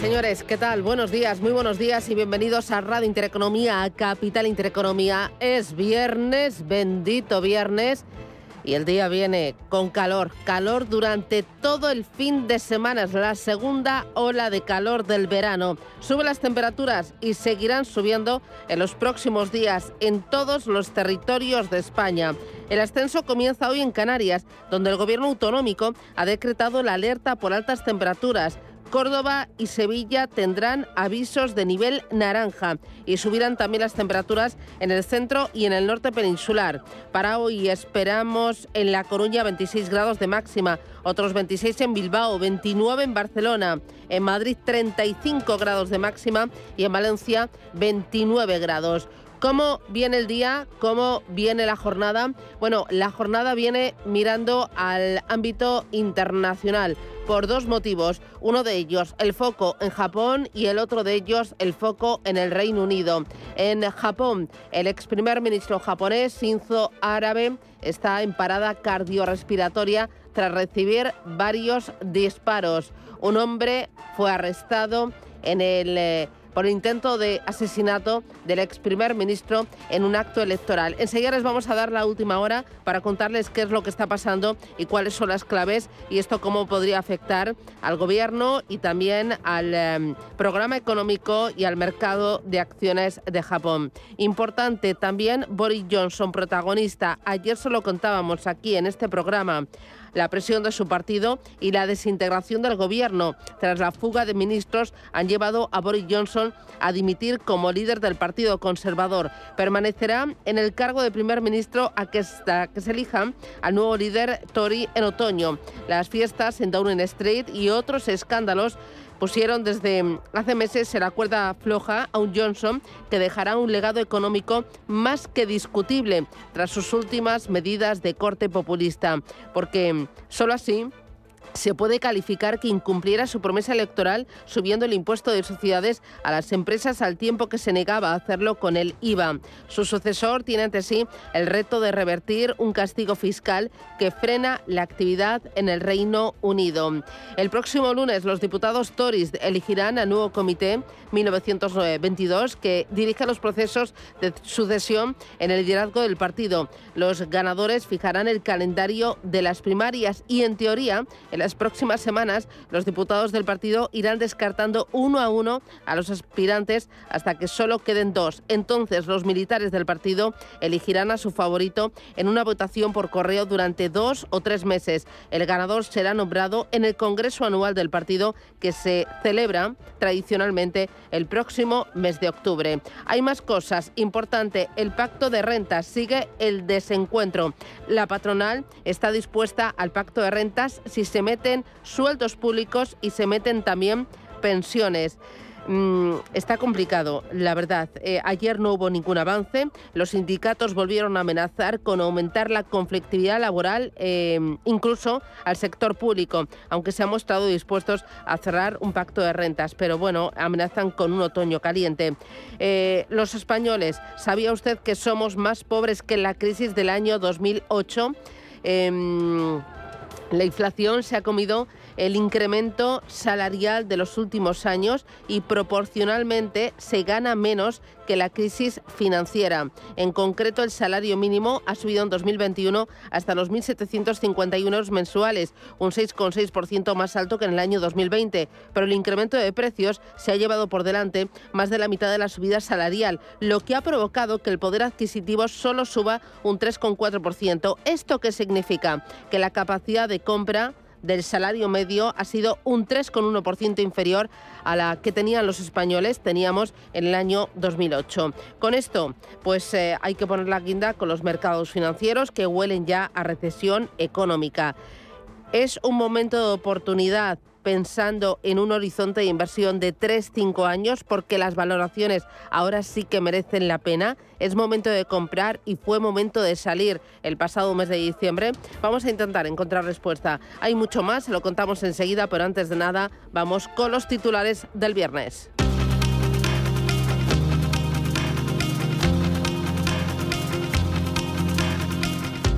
Señores, ¿qué tal? Buenos días, muy buenos días y bienvenidos a Radio Intereconomía, a Capital Intereconomía. Es viernes, bendito viernes y el día viene con calor, calor durante todo el fin de semana, es la segunda ola de calor del verano. Suben las temperaturas y seguirán subiendo en los próximos días en todos los territorios de España. El ascenso comienza hoy en Canarias, donde el gobierno autonómico ha decretado la alerta por altas temperaturas. Córdoba y Sevilla tendrán avisos de nivel naranja y subirán también las temperaturas en el centro y en el norte peninsular. Para hoy esperamos en La Coruña 26 grados de máxima, otros 26 en Bilbao, 29 en Barcelona, en Madrid 35 grados de máxima y en Valencia 29 grados. ¿Cómo viene el día? ¿Cómo viene la jornada? Bueno, la jornada viene mirando al ámbito internacional por dos motivos. Uno de ellos, el foco en Japón y el otro de ellos, el foco en el Reino Unido. En Japón, el ex primer ministro japonés, Shinzo Abe, está en parada cardiorrespiratoria tras recibir varios disparos. Un hombre fue arrestado en el... Por intento de asesinato del ex primer ministro en un acto electoral. Enseguida les vamos a dar la última hora para contarles qué es lo que está pasando y cuáles son las claves y esto cómo podría afectar al gobierno y también al em, programa económico y al mercado de acciones de Japón. Importante también Boris Johnson, protagonista. Ayer se lo contábamos aquí en este programa la presión de su partido y la desintegración del gobierno tras la fuga de ministros han llevado a Boris Johnson a dimitir como líder del Partido Conservador. Permanecerá en el cargo de primer ministro hasta que se elija al nuevo líder Tory en otoño. Las fiestas en Downing Street y otros escándalos pusieron desde hace meses en la cuerda floja a un Johnson que dejará un legado económico más que discutible tras sus últimas medidas de corte populista, porque solo así se puede calificar que incumpliera su promesa electoral subiendo el impuesto de sociedades a las empresas al tiempo que se negaba a hacerlo con el IVA. Su sucesor tiene ante sí el reto de revertir un castigo fiscal que frena la actividad en el Reino Unido. El próximo lunes los diputados Tories elegirán al nuevo comité 1922 que dirige los procesos de sucesión en el liderazgo del partido. Los ganadores fijarán el calendario de las primarias y en teoría el las próximas semanas, los diputados del partido irán descartando uno a uno a los aspirantes hasta que solo queden dos. Entonces, los militares del partido elegirán a su favorito en una votación por correo durante dos o tres meses. El ganador será nombrado en el Congreso Anual del partido que se celebra tradicionalmente el próximo mes de octubre. Hay más cosas. Importante, el pacto de rentas sigue el desencuentro. La patronal está dispuesta al pacto de rentas si se meten sueldos públicos y se meten también pensiones. Mm, está complicado, la verdad. Eh, ayer no hubo ningún avance. Los sindicatos volvieron a amenazar con aumentar la conflictividad laboral, em, incluso al sector público, aunque se han mostrado dispuestos a cerrar un pacto de rentas. Pero bueno, amenazan con un otoño caliente. Eh, los españoles, ¿sabía usted que somos más pobres que en la crisis del año 2008? La inflación se ha comido el incremento salarial de los últimos años y proporcionalmente se gana menos que la crisis financiera. En concreto, el salario mínimo ha subido en 2021 hasta los 1.751 euros mensuales, un 6,6% más alto que en el año 2020. Pero el incremento de precios se ha llevado por delante más de la mitad de la subida salarial, lo que ha provocado que el poder adquisitivo solo suba un 3,4%. ¿Esto qué significa? Que la capacidad de compra del salario medio ha sido un 3,1% inferior a la que tenían los españoles, teníamos en el año 2008. Con esto, pues eh, hay que poner la guinda con los mercados financieros que huelen ya a recesión económica. Es un momento de oportunidad pensando en un horizonte de inversión de 3-5 años porque las valoraciones ahora sí que merecen la pena. Es momento de comprar y fue momento de salir el pasado mes de diciembre. Vamos a intentar encontrar respuesta. Hay mucho más, se lo contamos enseguida, pero antes de nada vamos con los titulares del viernes.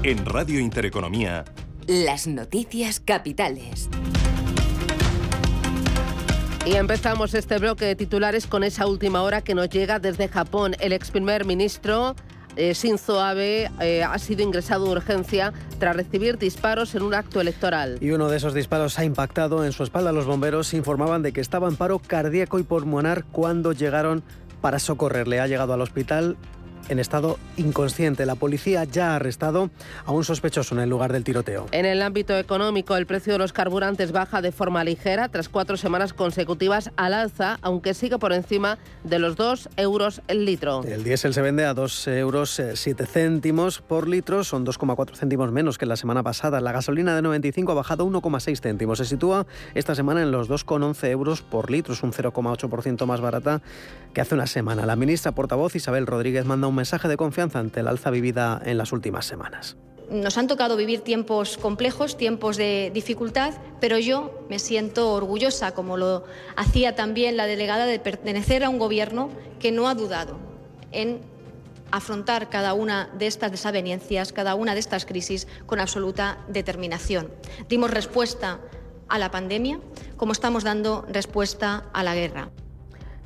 En Radio Intereconomía. Las noticias capitales. Y empezamos este bloque de titulares con esa última hora que nos llega desde Japón. El ex primer ministro eh, Shinzo Abe eh, ha sido ingresado de urgencia tras recibir disparos en un acto electoral. Y uno de esos disparos ha impactado en su espalda. Los bomberos informaban de que estaba en paro cardíaco y pulmonar cuando llegaron para socorrerle. Ha llegado al hospital en estado inconsciente. La policía ya ha arrestado a un sospechoso en el lugar del tiroteo. En el ámbito económico, el precio de los carburantes baja de forma ligera tras cuatro semanas consecutivas al alza, aunque sigue por encima de los 2 euros el litro. El diésel se vende a 2 euros 7 céntimos por litro, son 2,4 céntimos menos que la semana pasada. La gasolina de 95 ha bajado 1,6 céntimos. Se sitúa esta semana en los 2,11 euros por litro, es un 0,8% más barata que hace una semana. La ministra portavoz Isabel Rodríguez manda un mensaje de confianza ante el alza vivida en las últimas semanas. Nos han tocado vivir tiempos complejos, tiempos de dificultad, pero yo me siento orgullosa, como lo hacía también la delegada, de pertenecer a un gobierno que no ha dudado en afrontar cada una de estas desavenencias, cada una de estas crisis con absoluta determinación. Dimos respuesta a la pandemia como estamos dando respuesta a la guerra.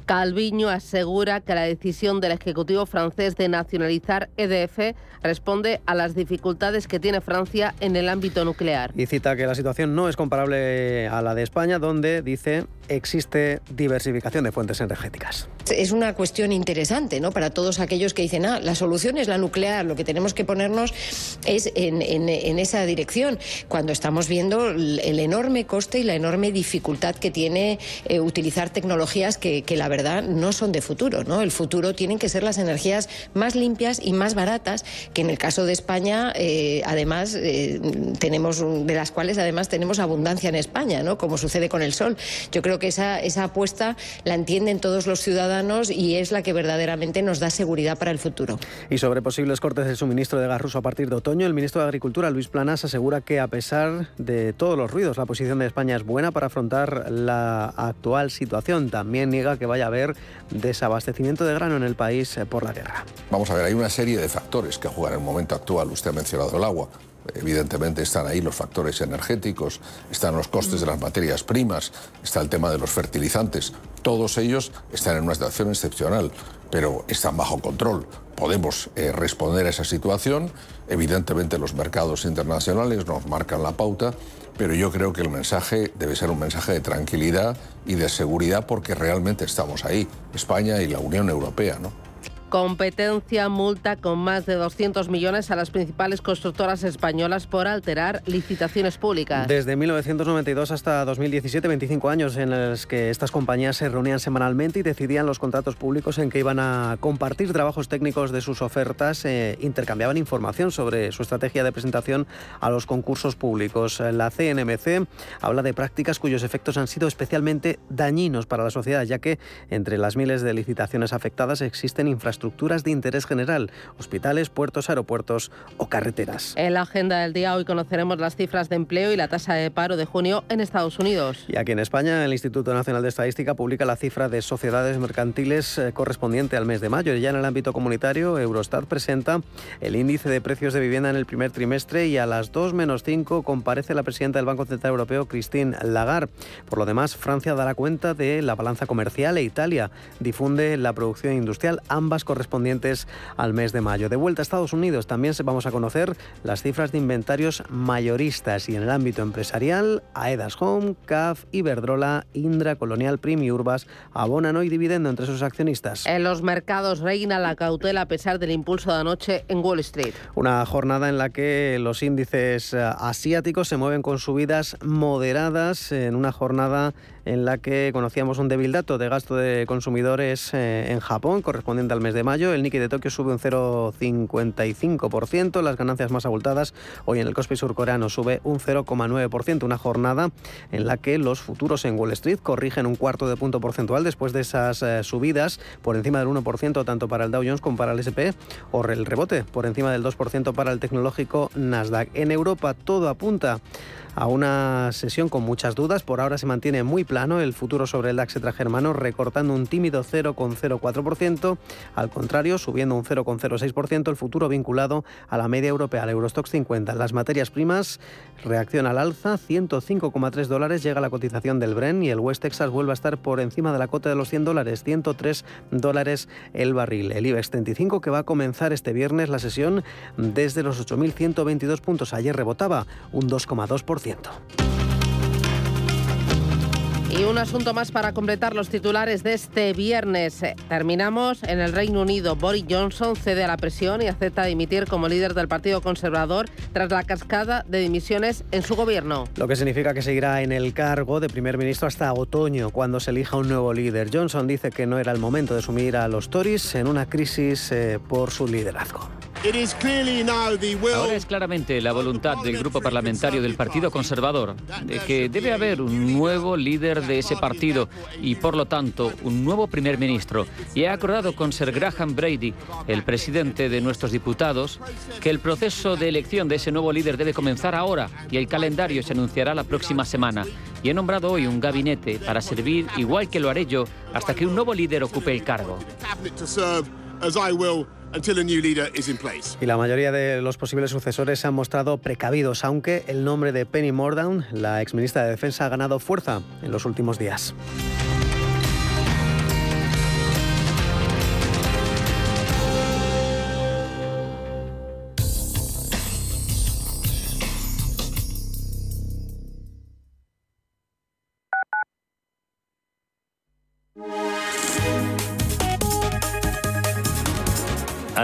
Calviño asegura que la decisión del Ejecutivo francés de nacionalizar EDF responde a las dificultades que tiene Francia en el ámbito nuclear. Y cita que la situación no es comparable a la de España, donde dice existe diversificación de fuentes energéticas. Es una cuestión interesante ¿no? para todos aquellos que dicen, ah, la solución es la nuclear, lo que tenemos que ponernos es en, esa dirección, cuando estamos viendo el, enorme coste y la enorme dificultad que tiene eh, utilizar tecnologías que, que la verdad no son de futuro. El futuro tienen que ser las energías más limpias y más baratas, que en el caso de España, eh, además, eh, tenemos, de las cuales además tenemos abundancia en España, ¿no? Como sucede con el sol. Yo creo que esa, esa apuesta la entienden todos los ciudadanos y es la que verdaderamente nos da seguridad para el futuro. Y sobre posibles cortes de suministro de gas ruso a partir de otoño, el ministro de Agricultura, Luis Planas, asegura que a pesar de todos los ruidos, la posición de España es buena para afrontar la actual situación. También niega que vaya haber desabastecimiento de grano en el país eh, por la guerra. Vamos a ver, hay una serie de factores que juegan en el momento actual. Usted ha mencionado el agua. Evidentemente están ahí los factores energéticos, están los costes de las materias primas, está el tema de los fertilizantes. Todos ellos están en una situación excepcional, pero están bajo control. Podemos eh, responder a esa situación. Evidentemente los mercados internacionales nos marcan la pauta pero yo creo que el mensaje debe ser un mensaje de tranquilidad y de seguridad porque realmente estamos ahí, España y la Unión Europea, ¿no? Competencia multa con más de 200 millones a las principales constructoras españolas por alterar licitaciones públicas. Desde 1992 hasta 2017, 25 años en los que estas compañías se reunían semanalmente y decidían los contratos públicos en que iban a compartir trabajos técnicos de sus ofertas, e intercambiaban información sobre su estrategia de presentación a los concursos públicos. La CNMC habla de prácticas cuyos efectos han sido especialmente dañinos para la sociedad, ya que entre las miles de licitaciones afectadas existen infraestructuras estructuras de interés general, hospitales, puertos, aeropuertos o carreteras. En la agenda del día hoy conoceremos las cifras de empleo y la tasa de paro de junio en Estados Unidos. Y aquí en España, el Instituto Nacional de Estadística publica la cifra de sociedades mercantiles eh, correspondiente al mes de mayo. Y ya en el ámbito comunitario, Eurostat presenta el índice de precios de vivienda en el primer trimestre y a las 2 menos 5 comparece la presidenta del Banco Central Europeo, Christine Lagarde. Por lo demás, Francia dará cuenta de la balanza comercial e Italia difunde la producción industrial, ambas correspondientes al mes de mayo. De vuelta a Estados Unidos también vamos a conocer las cifras de inventarios mayoristas y en el ámbito empresarial, Aedas Home, CAF, Iberdrola, Indra, Colonial, Primi Urbas abonan hoy dividendo entre sus accionistas. En los mercados reina la cautela a pesar del impulso de anoche en Wall Street. Una jornada en la que los índices eh, asiáticos se mueven con subidas moderadas en una jornada en la que conocíamos un débil dato de gasto de consumidores eh, en Japón, correspondiente al mes de mayo. El Nikkei de Tokio sube un 0,55%. Las ganancias más abultadas hoy en el Kospi surcoreano sube un 0,9%. Una jornada en la que los futuros en Wall Street corrigen un cuarto de punto porcentual después de esas eh, subidas por encima del 1% tanto para el Dow Jones como para el SP o el rebote por encima del 2% para el tecnológico Nasdaq. En Europa todo apunta a una sesión con muchas dudas. Por ahora se mantiene muy plano el futuro sobre el DAX germano, recortando un tímido 0,04%. Al contrario, subiendo un 0,06% el futuro vinculado a la media europea, al Eurostox 50. Las materias primas reacciona al alza, 105,3 dólares llega la cotización del Bren y el West Texas vuelve a estar por encima de la cota de los 100 dólares, 103 dólares el barril. El IBEX 35 que va a comenzar este viernes la sesión desde los 8.122 puntos. Ayer rebotaba un 2,2%. Y un asunto más para completar los titulares de este viernes. Terminamos en el Reino Unido. Boris Johnson cede a la presión y acepta dimitir como líder del Partido Conservador tras la cascada de dimisiones en su gobierno. Lo que significa que seguirá en el cargo de primer ministro hasta otoño, cuando se elija un nuevo líder. Johnson dice que no era el momento de sumir a los Tories en una crisis eh, por su liderazgo. Ahora es claramente la voluntad del grupo parlamentario del Partido Conservador de que debe haber un nuevo líder de ese partido y, por lo tanto, un nuevo primer ministro. Y he acordado con Sir Graham Brady, el presidente de nuestros diputados, que el proceso de elección de ese nuevo líder debe comenzar ahora y el calendario se anunciará la próxima semana. Y he nombrado hoy un gabinete para servir, igual que lo haré yo, hasta que un nuevo líder ocupe el cargo. Y la mayoría de los posibles sucesores se han mostrado precavidos, aunque el nombre de Penny Mordaunt, la exministra de Defensa, ha ganado fuerza en los últimos días.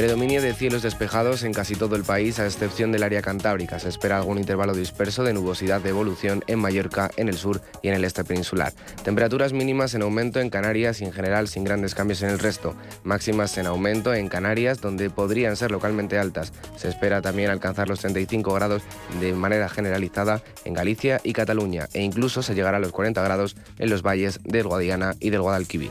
Predominio de cielos despejados en casi todo el país, a excepción del área cantábrica. Se espera algún intervalo disperso de nubosidad de evolución en Mallorca, en el sur y en el este peninsular. Temperaturas mínimas en aumento en Canarias y en general sin grandes cambios en el resto. Máximas en aumento en Canarias, donde podrían ser localmente altas. Se espera también alcanzar los 35 grados de manera generalizada en Galicia y Cataluña, e incluso se llegará a los 40 grados en los valles del Guadiana y del Guadalquivir.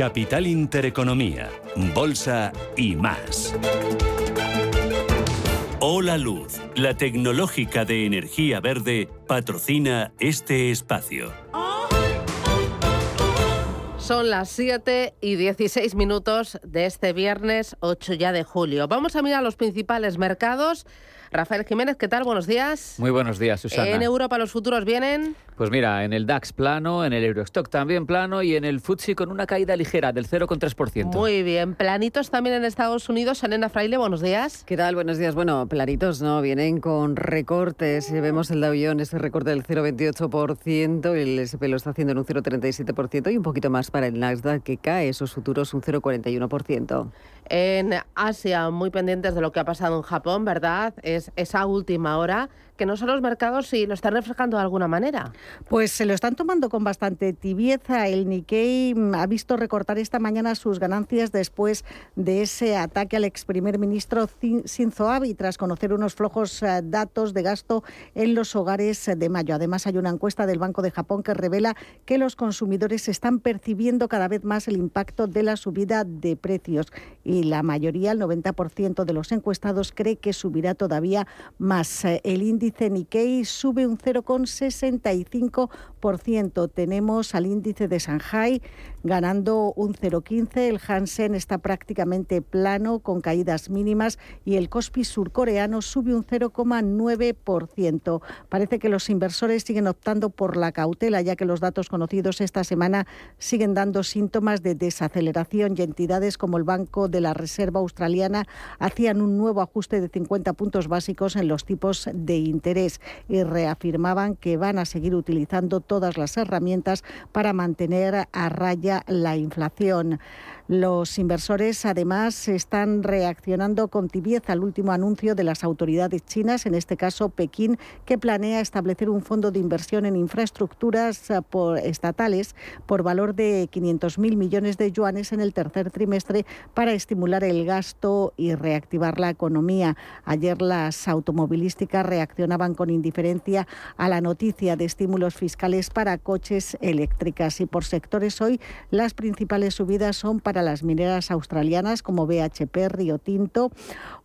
Capital Intereconomía, Bolsa y más. Hola Luz, la tecnológica de energía verde, patrocina este espacio. Son las 7 y 16 minutos de este viernes 8 ya de julio. Vamos a mirar los principales mercados. Rafael Jiménez, ¿qué tal? Buenos días. Muy buenos días, Susana. ¿En Europa los futuros vienen? Pues mira, en el DAX plano, en el Eurostock también plano y en el FTSE con una caída ligera del 0,3%. Muy bien. Planitos también en Estados Unidos. Elena Fraile, buenos días. ¿Qué tal? Buenos días. Bueno, planitos, ¿no? Vienen con recortes. Vemos el Dow Jones, ese recorte del 0,28%, el SP lo está haciendo en un 0,37% y un poquito más para el Nasdaq que cae esos futuros un 0,41% en Asia, muy pendientes de lo que ha pasado en Japón, ¿verdad? Es esa última hora que no son los mercados y lo están reflejando de alguna manera. Pues se lo están tomando con bastante tibieza. El Nikkei mm, ha visto recortar esta mañana sus ganancias después de ese ataque al ex primer ministro Shinzo Abe tras conocer unos flojos eh, datos de gasto en los hogares de mayo. Además, hay una encuesta del Banco de Japón que revela que los consumidores están percibiendo cada vez más el impacto de la subida de precios y la mayoría, el 90% de los encuestados, cree que subirá todavía más. Eh, el índice índice Nikkei sube un 0,65%. Tenemos al índice de Shanghai ganando un 0,15. El Hansen está prácticamente plano con caídas mínimas y el Kospi surcoreano sube un 0,9%. Parece que los inversores siguen optando por la cautela ya que los datos conocidos esta semana siguen dando síntomas de desaceleración y entidades como el Banco de la Reserva Australiana hacían un nuevo ajuste de 50 puntos básicos en los tipos de interés y reafirmaban que van a seguir utilizando todas las herramientas para mantener a raya la inflación. Los inversores además están reaccionando con tibieza al último anuncio de las autoridades chinas, en este caso Pekín, que planea establecer un fondo de inversión en infraestructuras eh, estatales por valor de 500.000 millones de yuanes en el tercer trimestre para estimular el gasto y reactivar la economía. Ayer las automovilísticas reaccionaban con indiferencia a la noticia de estímulos fiscales para coches eléctricas y por sectores hoy las principales subidas son para las mineras australianas como BHP, Rio Tinto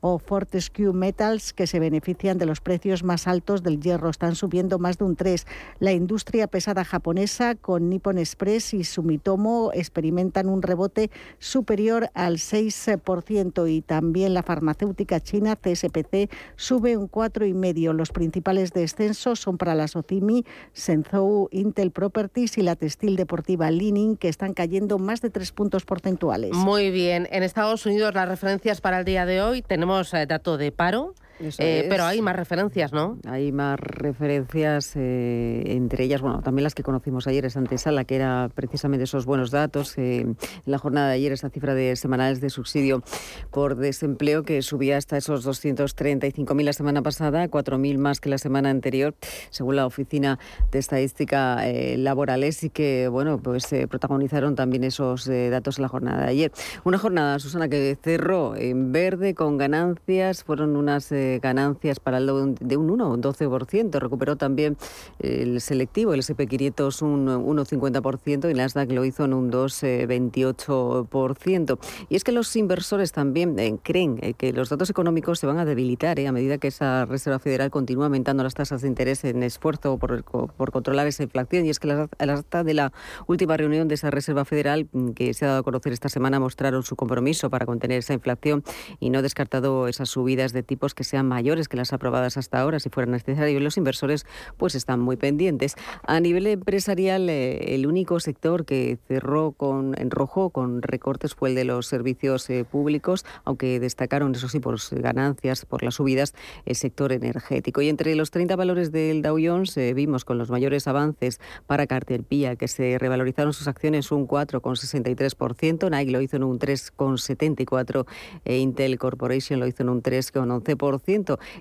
o Fortescue Metals, que se benefician de los precios más altos del hierro. Están subiendo más de un 3. La industria pesada japonesa con Nippon Express y Sumitomo experimentan un rebote superior al 6% y también la farmacéutica china CSPC sube un 4,5%. Los principales descensos son para la Socimi, Senzhou, Intel Properties y la textil deportiva Lining, que están cayendo más de 3 puntos porcentuales. Muy bien. En Estados Unidos las referencias para el día de hoy tenemos eh, dato de paro. Eh, pero hay más referencias, ¿no? Hay más referencias, eh, entre ellas, bueno, también las que conocimos ayer, esa antesala, que era precisamente esos buenos datos. Eh, en la jornada de ayer, esa cifra de semanales de subsidio por desempleo que subía hasta esos 235.000 la semana pasada, 4.000 más que la semana anterior, según la Oficina de Estadística Laborales, y que, bueno, pues protagonizaron también esos datos en la jornada de ayer. Una jornada, Susana, que cerró en verde con ganancias, fueron unas ganancias para el de un 1, un 12%. Recuperó también el selectivo, el SP500 un 1,50% y Nasdaq lo hizo en un 2,28%. Y es que los inversores también eh, creen eh, que los datos económicos se van a debilitar eh, a medida que esa Reserva Federal continúa aumentando las tasas de interés en esfuerzo por, por controlar esa inflación. Y es que las, actas de la última reunión de esa Reserva Federal mm, que se ha dado a conocer esta semana mostraron su compromiso para contener esa inflación y no descartado esas subidas de tipos que se sean mayores que las aprobadas hasta ahora, si fuera necesario. Los inversores pues están muy pendientes. A nivel empresarial, eh, el único sector que cerró con, en rojo con recortes fue el de los servicios eh, públicos, aunque destacaron, eso sí, por ganancias, por las subidas, el sector energético. Y entre los 30 valores del Dow Jones eh, vimos con los mayores avances para Carterpía, que se revalorizaron sus acciones un 4,63%, Nike lo hizo en un 3,74%, e Intel Corporation lo hizo en un 3,11%.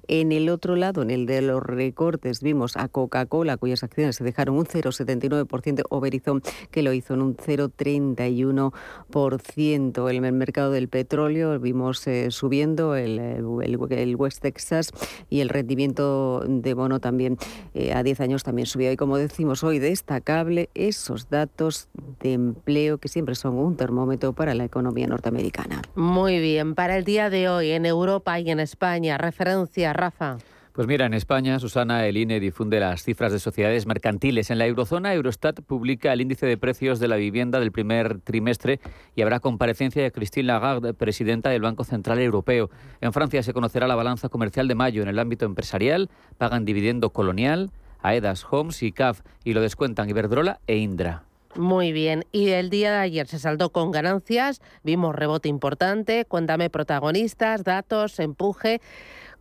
En el otro lado, en el de los recortes, vimos a Coca-Cola, cuyas acciones se dejaron un 0,79%, o Verizon, que lo hizo en un 0,31%. En el mercado del petróleo vimos eh, subiendo el, el, West Texas y el rendimiento de bono también eh, a 10 años también subió. Y como decimos hoy, destacable esos datos de empleo que siempre son un termómetro para la economía norteamericana. Muy bien, para el día de hoy en Europa y en España, referencia, Rafa. Pues mira, en España, Susana, el INE difunde las cifras de sociedades mercantiles. En la eurozona, Eurostat publica el índice de precios de la vivienda del primer trimestre y habrá comparecencia de Christine Lagarde, presidenta del Banco Central Europeo. En Francia se conocerá la balanza comercial de mayo en el ámbito empresarial. Pagan dividendo colonial, Aedas Homes y CAF y lo descuentan Iberdrola e Indra. Muy bien. Y el día de ayer se saldó con ganancias, vimos rebote importante. Cuéntame protagonistas, datos, empuje.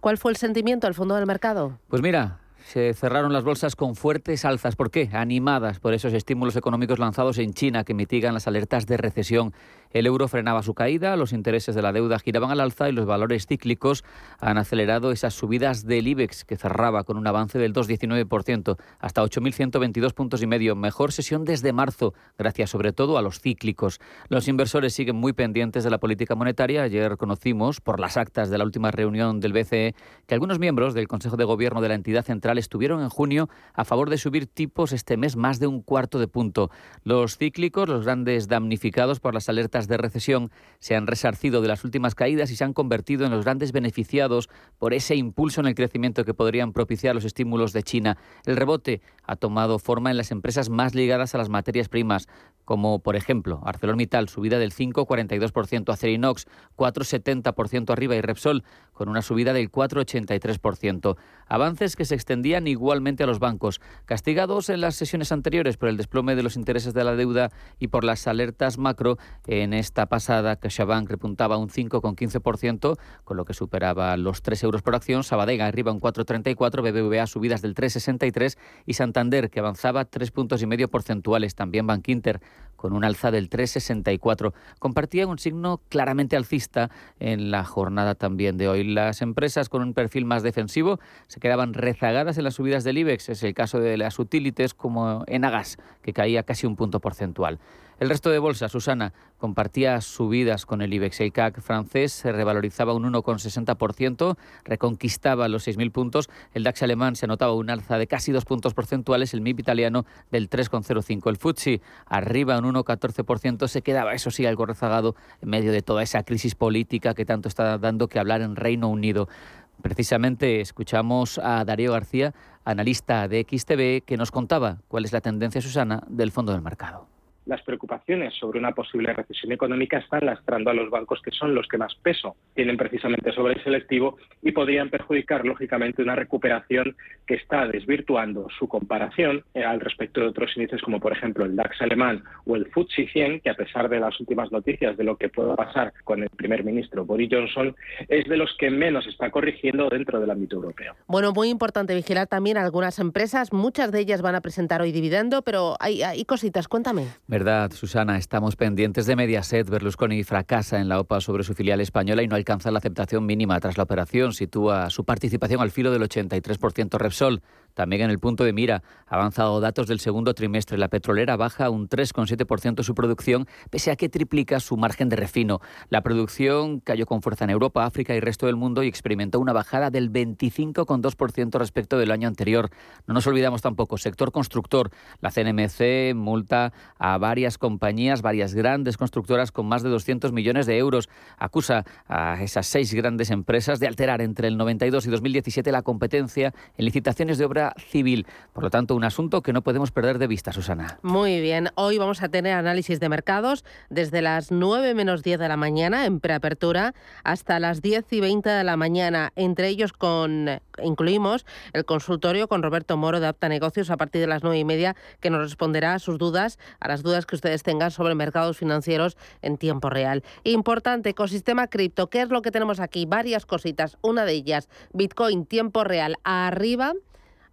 ¿Cuál fue el sentimiento al fondo del mercado? Pues mira, se cerraron las bolsas con fuertes alzas. ¿Por qué? Animadas por esos estímulos económicos lanzados en China que mitigan las alertas de recesión. El euro frenaba su caída, los intereses de la deuda giraban al alza y los valores cíclicos han acelerado esas subidas del IBEX, que cerraba con un avance del 2,19%, hasta 8.122 puntos y medio. Mejor sesión desde marzo, gracias sobre todo a los cíclicos. Los inversores siguen muy pendientes de la política monetaria. Ayer conocimos, por las actas de la última reunión del BCE, que algunos miembros del Consejo de Gobierno de la entidad central estuvieron en junio a favor de subir tipos este mes más de un cuarto de punto. Los cíclicos, los grandes damnificados por las alertas de recesión se han resarcido de las últimas caídas y se han convertido en los grandes beneficiados por ese impulso en el crecimiento que podrían propiciar los estímulos de China. El rebote ha tomado forma en las empresas más ligadas a las materias primas, como por ejemplo ArcelorMittal, subida del 5,42%, Acerinox 4,70% arriba y Repsol con una subida del 4,83%. Avances que se extendían igualmente a los bancos, castigados en las sesiones anteriores por el desplome de los intereses de la deuda y por las alertas macro. En esta pasada, CaixaBank repuntaba un 5,15%, con lo que superaba los 3 euros por acción, Sabadell arriba un 4,34, BBVA subidas del 3,63 y Santander, que avanzaba 3 puntos y medio porcentuales, también Bank Inter con un alza del 3,64. Compartían un signo claramente alcista en la jornada también de hoy. Las empresas con un perfil más defensivo se quedaban rezagadas en las subidas del IBEX. Es el caso de las utilities como Enagas, que caía casi un punto porcentual. El resto de bolsas, Susana, compartía subidas con el IBEX. El CAC francés se revalorizaba un 1,60%, reconquistaba los 6.000 puntos. El DAX alemán se anotaba un alza de casi dos puntos porcentuales, el MIP italiano del 3,05%. El FTSE arriba un 1,14%, se quedaba, eso sí, algo rezagado en medio de toda esa crisis política que tanto está dando que hablar en Reino Unido. Precisamente escuchamos a Darío García, analista de XTB, que nos contaba cuál es la tendencia, Susana, del fondo del mercado las preocupaciones sobre una posible recesión económica están lastrando a los bancos que son los que más peso tienen precisamente sobre el selectivo y podrían perjudicar lógicamente una recuperación que está desvirtuando su comparación eh, al respecto de otros índices como por ejemplo el DAX alemán o el FTSE 100 que a pesar de las últimas noticias de lo que pueda pasar con el primer ministro Boris Johnson es de los que menos está corrigiendo dentro del ámbito europeo. Bueno, muy importante vigilar también algunas empresas, muchas de ellas van a presentar hoy dividendo, pero hay, hay cositas, cuéntame. Verdad, Susana, estamos pendientes de Mediaset. Berlusconi fracasa en la OPA sobre su filial española y no alcanza la aceptación mínima tras la operación. Sitúa su participación al filo del 83% Repsol. También en el punto de mira, avanzado datos del segundo trimestre. La petrolera baja un 3,7% su producción, pese a que triplica su margen de refino. La producción cayó con fuerza en Europa, África y resto del mundo y experimentó una bajada del 25,2% respecto del año anterior. No nos olvidamos tampoco, sector constructor. La CNMC multa a varias compañías, varias grandes constructoras con más de 200 millones de euros. Acusa a esas seis grandes empresas de alterar entre el 92 y 2017 la competencia en licitaciones de obra civil. Por lo tanto, un asunto que no podemos perder de vista, Susana. Muy bien, hoy vamos a tener análisis de mercados desde las 9 menos 10 de la mañana en preapertura hasta las 10 y 20 de la mañana. Entre ellos con incluimos el consultorio con Roberto Moro de Apta Negocios a partir de las 9 y media que nos responderá a sus dudas, a las dudas que ustedes tengan sobre mercados financieros en tiempo real. Importante, ecosistema cripto. ¿Qué es lo que tenemos aquí? Varias cositas. Una de ellas, Bitcoin tiempo real arriba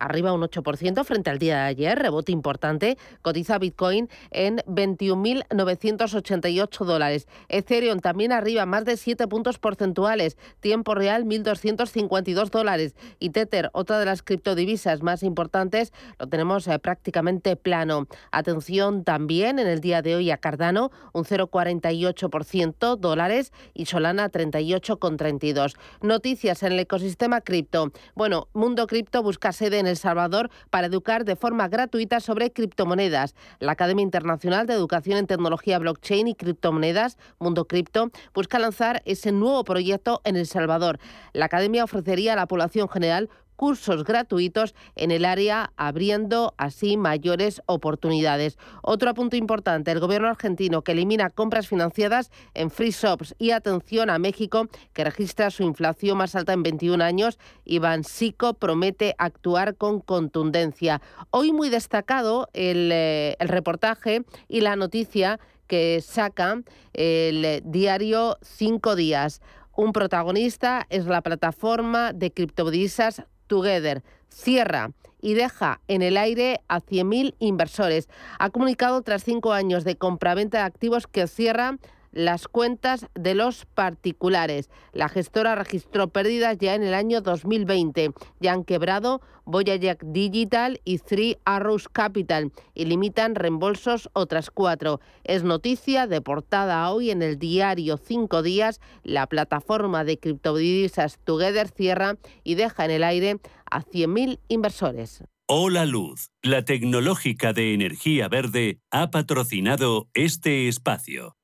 arriba un 8% frente al día de ayer, rebote importante, cotiza Bitcoin en 21.988 dólares. Ethereum también arriba, más de 7 puntos porcentuales, tiempo real 1.252 dólares. Y Tether, otra de las criptodivisas más importantes, lo tenemos eh, prácticamente plano. Atención también en el día de hoy a Cardano, un 0,48% dólares y Solana 38,32. Noticias en el ecosistema cripto. Bueno, Mundo Cripto busca sede en el Salvador para educar de forma gratuita sobre criptomonedas. La Academia Internacional de Educación en Tecnología Blockchain y Criptomonedas, Mundo Cripto, busca lanzar ese nuevo proyecto en El Salvador. La Academia ofrecería a la población general cursos gratuitos en el área, abriendo así mayores oportunidades. Otro punto importante, el gobierno argentino que elimina compras financiadas en free shops y atención a México, que registra su inflación más alta en 21 años. Iván Sico promete actuar con contundencia. Hoy muy destacado el, eh, el reportaje y la noticia que saca el diario Cinco Días. Un protagonista es la plataforma de criptodivisas Together cierra y deja en el aire a 100.000 inversores. Ha comunicado tras cinco años de compraventa de activos que cierra las cuentas de los particulares. La gestora registró pérdidas ya en el año 2020. Ya han quebrado Voyager Digital y Three Arrows Capital y limitan reembolsos otras cuatro. Es noticia de portada hoy en el diario Cinco Días. La plataforma de criptodivisas Together cierra y deja en el aire a 100.000 inversores. Hola Luz, la tecnológica de energía verde, ha patrocinado este espacio.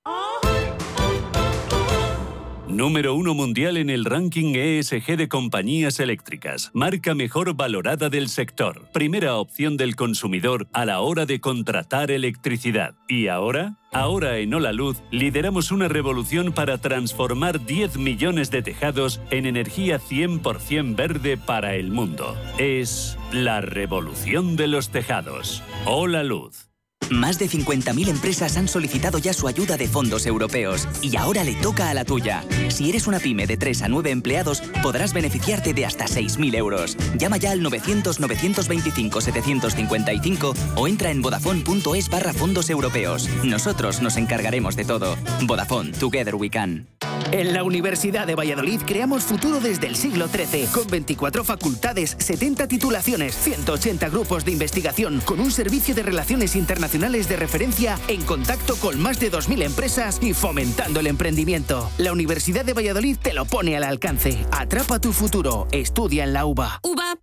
Número uno mundial en el ranking ESG de compañías eléctricas. Marca mejor valorada del sector. Primera opción del consumidor a la hora de contratar electricidad. ¿Y ahora? Ahora en Hola Luz lideramos una revolución para transformar 10 millones de tejados en energía 100% verde para el mundo. Es la revolución de los tejados. Hola Luz. Más de 50.000 empresas han solicitado ya su ayuda de fondos europeos y ahora le toca a la tuya. Si eres una pyme de 3 a 9 empleados, podrás beneficiarte de hasta 6.000 euros. Llama ya al 900-925-755 o entra en vodafone.es barra fondos europeos. Nosotros nos encargaremos de todo. Vodafone, Together We Can. En la Universidad de Valladolid creamos futuro desde el siglo XIII, con 24 facultades, 70 titulaciones, 180 grupos de investigación, con un servicio de relaciones internacionales de referencia en contacto con más de 2.000 empresas y fomentando el emprendimiento. La Universidad de Valladolid te lo pone al alcance. Atrapa tu futuro. Estudia en la UBA. UBA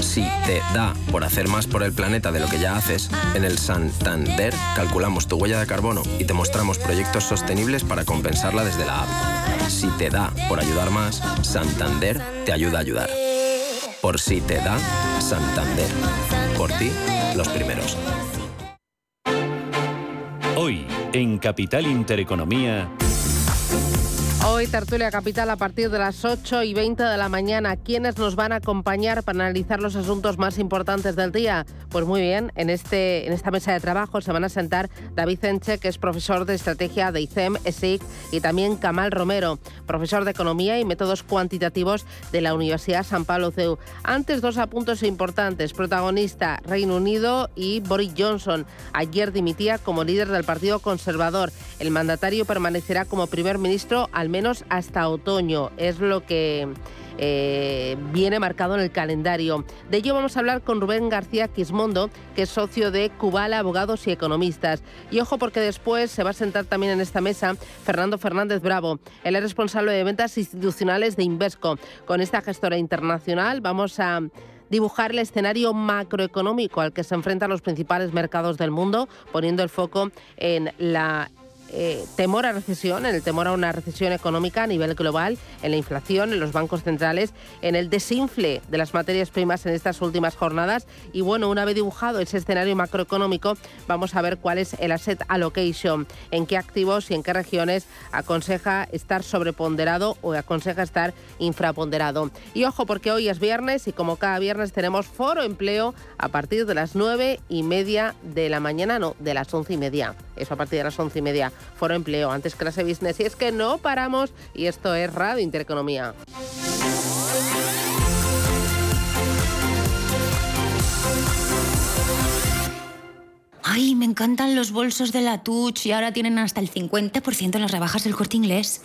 si te da por hacer más por el planeta de lo que ya haces, en el Santander calculamos tu huella de carbono y te mostramos proyectos sostenibles para compensarla desde la app. Si te da por ayudar más, Santander te ayuda a ayudar. Por si te da, Santander. Por ti, los primeros. Hoy, en Capital Intereconomía. Hoy Tertulia Capital a partir de las 8 y 20 de la mañana. ¿Quiénes nos van a acompañar para analizar los asuntos más importantes del día? Pues muy bien, en, este, en esta mesa de trabajo se van a sentar David Enche, que es profesor de estrategia de ICEM, ESIC, y también Kamal Romero, profesor de economía y métodos cuantitativos de la Universidad San Pablo CEU. Antes dos apuntos importantes. Protagonista Reino Unido y Boris Johnson. Ayer dimitía como líder del Partido Conservador. El mandatario permanecerá como primer ministro al menos hasta otoño. Es lo que eh, viene marcado en el calendario. De ello vamos a hablar con Rubén García Quismondo, que es socio de Cubala Abogados y Economistas. Y ojo porque después se va a sentar también en esta mesa Fernando Fernández Bravo. Él es responsable de ventas institucionales de Invesco. Con esta gestora internacional vamos a dibujar el escenario macroeconómico al que se enfrentan los principales mercados del mundo, poniendo el foco en la eh, temor a recesión, en el temor a una recesión económica a nivel global, en la inflación, en los bancos centrales, en el desinfle de las materias primas en estas últimas jornadas. Y bueno, una vez dibujado ese escenario macroeconómico, vamos a ver cuál es el asset allocation, en qué activos y en qué regiones aconseja estar sobreponderado o aconseja estar infraponderado. Y ojo, porque hoy es viernes y como cada viernes tenemos foro empleo a partir de las nueve y media de la mañana, no, de las once y media. Eso a partir de las once y media. Foro empleo, antes clase business. Y es que no paramos y esto es Radio Intereconomía. Ay, me encantan los bolsos de la Touch y ahora tienen hasta el 50% en las rebajas del corte inglés.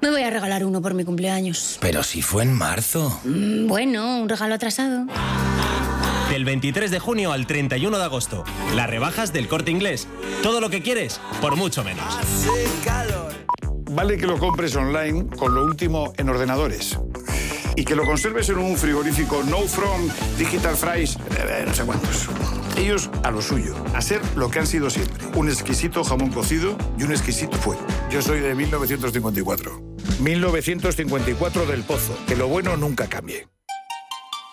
Me voy a regalar uno por mi cumpleaños. Pero si fue en marzo. Mm, bueno, un regalo atrasado. Del 23 de junio al 31 de agosto. Las rebajas del corte inglés. Todo lo que quieres, por mucho menos. Vale que lo compres online con lo último en ordenadores. Y que lo conserves en un frigorífico No From, Digital Fries, eh, no sé cuántos. Ellos a lo suyo, a ser lo que han sido siempre. Un exquisito jamón cocido y un exquisito fue. Yo soy de 1954. 1954 del Pozo. Que lo bueno nunca cambie.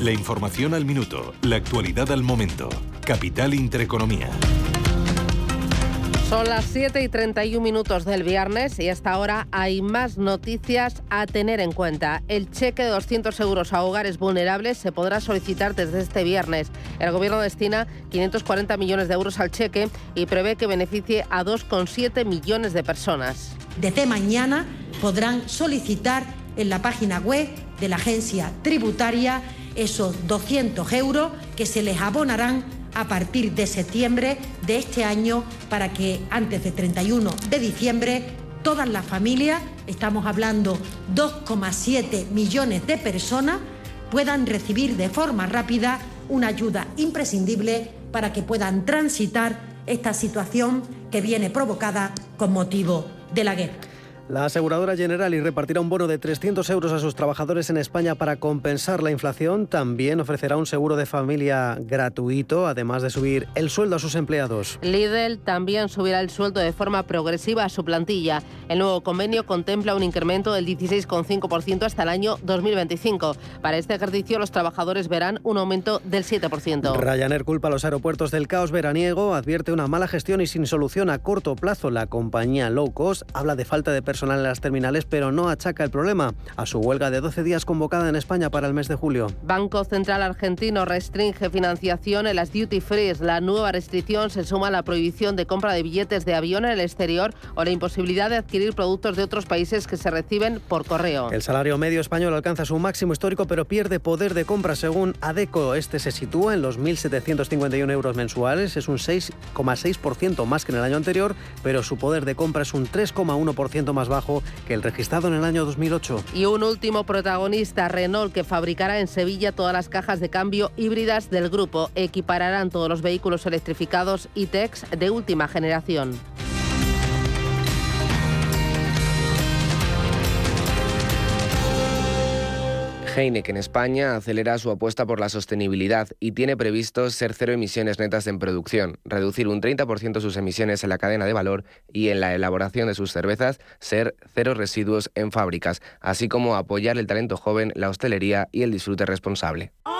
La información al minuto, la actualidad al momento. Capital Intereconomía. Son las 7 y 31 minutos del viernes y hasta ahora hay más noticias a tener en cuenta. El cheque de 200 euros a hogares vulnerables se podrá solicitar desde este viernes. El gobierno destina 540 millones de euros al cheque y prevé que beneficie a 2,7 millones de personas. Desde mañana podrán solicitar en la página web de la agencia tributaria esos 200 euros que se les abonarán a partir de septiembre de este año para que antes del 31 de diciembre todas las familias, estamos hablando 2,7 millones de personas, puedan recibir de forma rápida una ayuda imprescindible para que puedan transitar esta situación que viene provocada con motivo de la guerra. La aseguradora Generali repartirá un bono de 300 euros a sus trabajadores en España para compensar la inflación. También ofrecerá un seguro de familia gratuito, además de subir el sueldo a sus empleados. Lidl también subirá el sueldo de forma progresiva a su plantilla. El nuevo convenio contempla un incremento del 16,5% hasta el año 2025. Para este ejercicio, los trabajadores verán un aumento del 7%. Ryanair culpa a los aeropuertos del caos veraniego, advierte una mala gestión y sin solución a corto plazo. La compañía low cost habla de falta de personal personal en las terminales, pero no achaca el problema a su huelga de 12 días convocada en España para el mes de julio. Banco Central Argentino restringe financiación en las duty free. La nueva restricción se suma a la prohibición de compra de billetes de avión en el exterior o la imposibilidad de adquirir productos de otros países que se reciben por correo. El salario medio español alcanza su máximo histórico, pero pierde poder de compra según ADECO. Este se sitúa en los 1.751 euros mensuales. Es un 6,6% más que en el año anterior, pero su poder de compra es un 3,1% más bajo que el registrado en el año 2008. Y un último protagonista, Renault, que fabricará en Sevilla todas las cajas de cambio híbridas del grupo. Equipararán todos los vehículos electrificados e-Tex de última generación. Heineken España acelera su apuesta por la sostenibilidad y tiene previsto ser cero emisiones netas en producción, reducir un 30% sus emisiones en la cadena de valor y en la elaboración de sus cervezas ser cero residuos en fábricas, así como apoyar el talento joven, la hostelería y el disfrute responsable. Ahora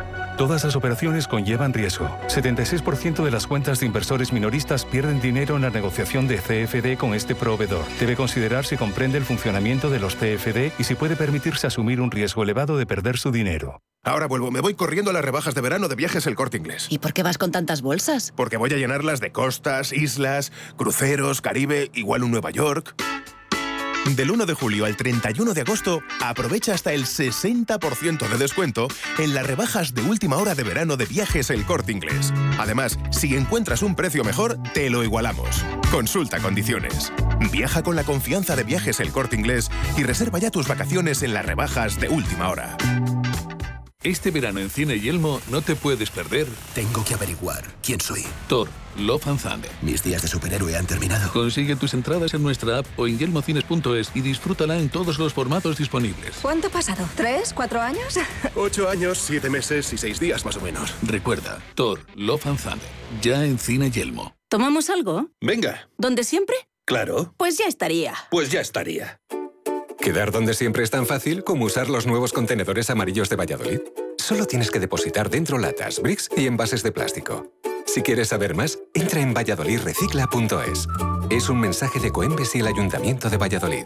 Todas las operaciones conllevan riesgo. 76% de las cuentas de inversores minoristas pierden dinero en la negociación de CFD con este proveedor. Debe considerar si comprende el funcionamiento de los CFD y si puede permitirse asumir un riesgo elevado de perder su dinero. Ahora vuelvo, me voy corriendo a las rebajas de verano de viajes el corte inglés. ¿Y por qué vas con tantas bolsas? Porque voy a llenarlas de costas, islas, cruceros, Caribe, igual un Nueva York. Del 1 de julio al 31 de agosto, aprovecha hasta el 60% de descuento en las rebajas de última hora de verano de viajes El Corte Inglés. Además, si encuentras un precio mejor, te lo igualamos. Consulta condiciones. Viaja con la confianza de viajes El Corte Inglés y reserva ya tus vacaciones en las rebajas de última hora. Este verano en Cine Yelmo no te puedes perder. Tengo que averiguar quién soy. Thor, Love and Thunder. Mis días de superhéroe han terminado. Consigue tus entradas en nuestra app o en yelmocines.es y disfrútala en todos los formatos disponibles. ¿Cuánto ha pasado? ¿Tres? ¿Cuatro años? Ocho años, siete meses y seis días más o menos. Recuerda, Thor, Love and Thunder. Ya en Cine Yelmo. ¿Tomamos algo? Venga. ¿Donde siempre? Claro. Pues ya estaría. Pues ya estaría. Quedar donde siempre es tan fácil como usar los nuevos contenedores amarillos de Valladolid. Solo tienes que depositar dentro latas, bricks y envases de plástico. Si quieres saber más, entra en valladolidrecicla.es. Es un mensaje de Coembes y el Ayuntamiento de Valladolid.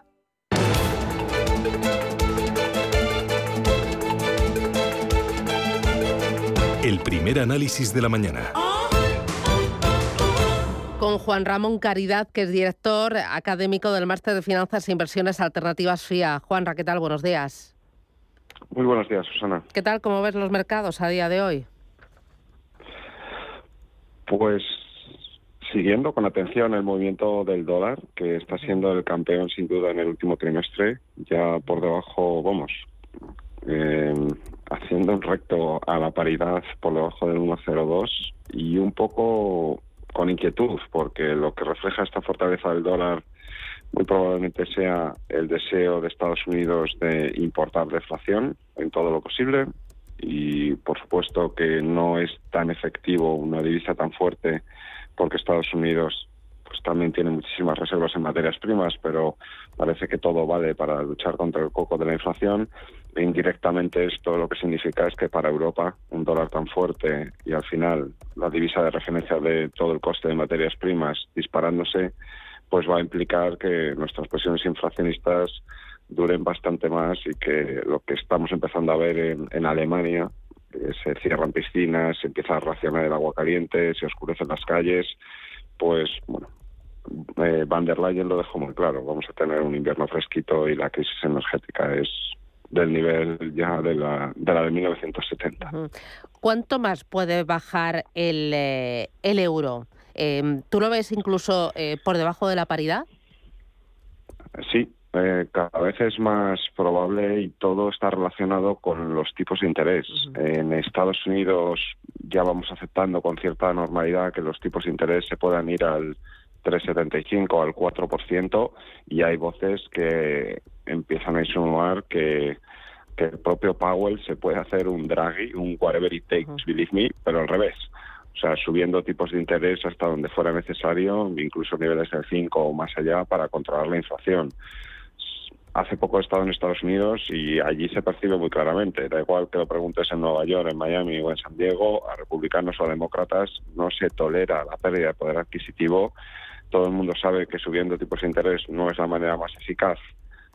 El primer análisis de la mañana. Con Juan Ramón Caridad, que es director académico del Máster de Finanzas e Inversiones Alternativas FIA. Juanra, ¿qué tal? Buenos días. Muy buenos días, Susana. ¿Qué tal? ¿Cómo ves los mercados a día de hoy? Pues siguiendo con atención el movimiento del dólar, que está siendo el campeón sin duda en el último trimestre, ya por debajo, vamos, eh, haciendo un recto a la paridad por debajo del 1,02 y un poco con inquietud, porque lo que refleja esta fortaleza del dólar muy probablemente sea el deseo de Estados Unidos de importar deflación en todo lo posible y por supuesto que no es tan efectivo una divisa tan fuerte porque Estados Unidos pues también tiene muchísimas reservas en materias primas, pero parece que todo vale para luchar contra el coco de la inflación indirectamente esto lo que significa es que para Europa un dólar tan fuerte y al final la divisa de referencia de todo el coste de materias primas disparándose, pues va a implicar que nuestras presiones inflacionistas duren bastante más y que lo que estamos empezando a ver en, Alemania, se cierran piscinas, se empieza a racionar el agua caliente, se oscurecen las calles, pues bueno, eh, Van der Leyen lo dejó muy claro, vamos a tener un invierno fresquito y la crisis energética es del nivel ya de la de, la de 1970. ¿Cuánto más puede bajar el, eh, el euro? Em, ¿Tú lo ves incluso eh, por debajo de la paridad? Sí, eh, cada vez es más probable y todo está relacionado con los tipos de interés. En Estados Unidos ya vamos aceptando con cierta normalidad que los tipos de interés se puedan ir al 3,75 al 4% y hay voces que empiezan a insinuar que, que el propio Powell se puede hacer un Draghi, un whatever it takes, believe me, pero al revés. O sea, subiendo tipos de interés hasta donde fuera necesario, incluso niveles del 5 o más allá, para controlar la inflación. Hace poco he estado en Estados Unidos y allí se percibe muy claramente. Da igual que lo preguntes en Nueva York, en Miami o en San Diego, a republicanos o a demócratas no se tolera la pérdida de poder adquisitivo todo el mundo sabe que subiendo tipos de interés no es la manera más eficaz